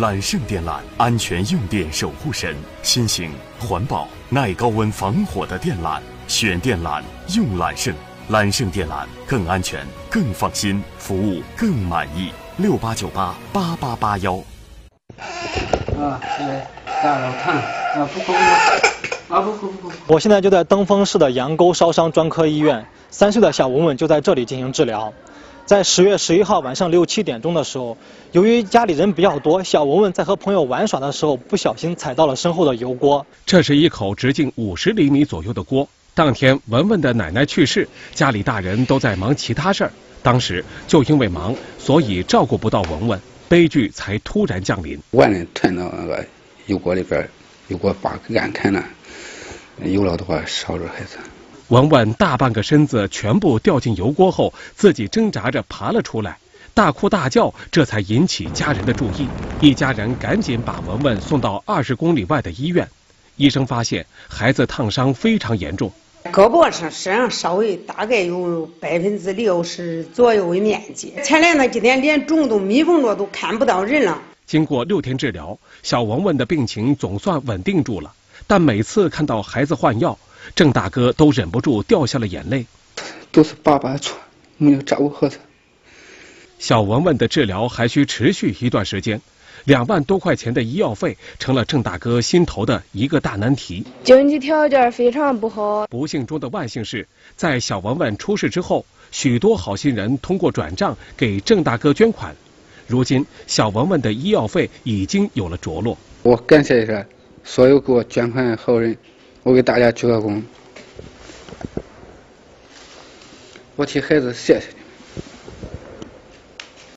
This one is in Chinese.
揽胜电缆，安全用电守护神，新型环保耐高温防火的电缆，选电缆用揽胜，揽胜电缆更安全、更放心，服务更满意。六八九八八八八幺。啊，来，大老烫啊，不不不，啊不不不不。我现在就在登封市的杨沟烧伤专科医院，三岁的小文文就在这里进行治疗。在十月十一号晚上六七点钟的时候，由于家里人比较多，小文文在和朋友玩耍的时候，不小心踩到了身后的油锅。这是一口直径五十厘米左右的锅。当天文文的奶奶去世，家里大人都在忙其他事儿。当时就因为忙，所以照顾不到文文，悲剧才突然降临。万人吞到那个油锅里边，油锅把干开了，油了的话烧着孩子。文文大半个身子全部掉进油锅后，自己挣扎着爬了出来，大哭大叫，这才引起家人的注意。一家人赶紧把文文送到二十公里外的医院。医生发现孩子烫伤非常严重，胳膊上身上稍微大概有百分之六十左右的面积。前来那几天连肿都密封着，都看不到人了。经过六天治疗，小文文的病情总算稳定住了。但每次看到孩子换药，郑大哥都忍不住掉下了眼泪。都是爸爸的错，没有照顾好他。小文文的治疗还需持续一段时间，两万多块钱的医药费成了郑大哥心头的一个大难题。经济条件非常不好。不幸中的万幸是，在小文文出事之后，许多好心人通过转账给郑大哥捐款。如今，小文文的医药费已经有了着落。我感谢一下所有给我捐款的好人。我给大家鞠个躬，我替孩子谢谢你。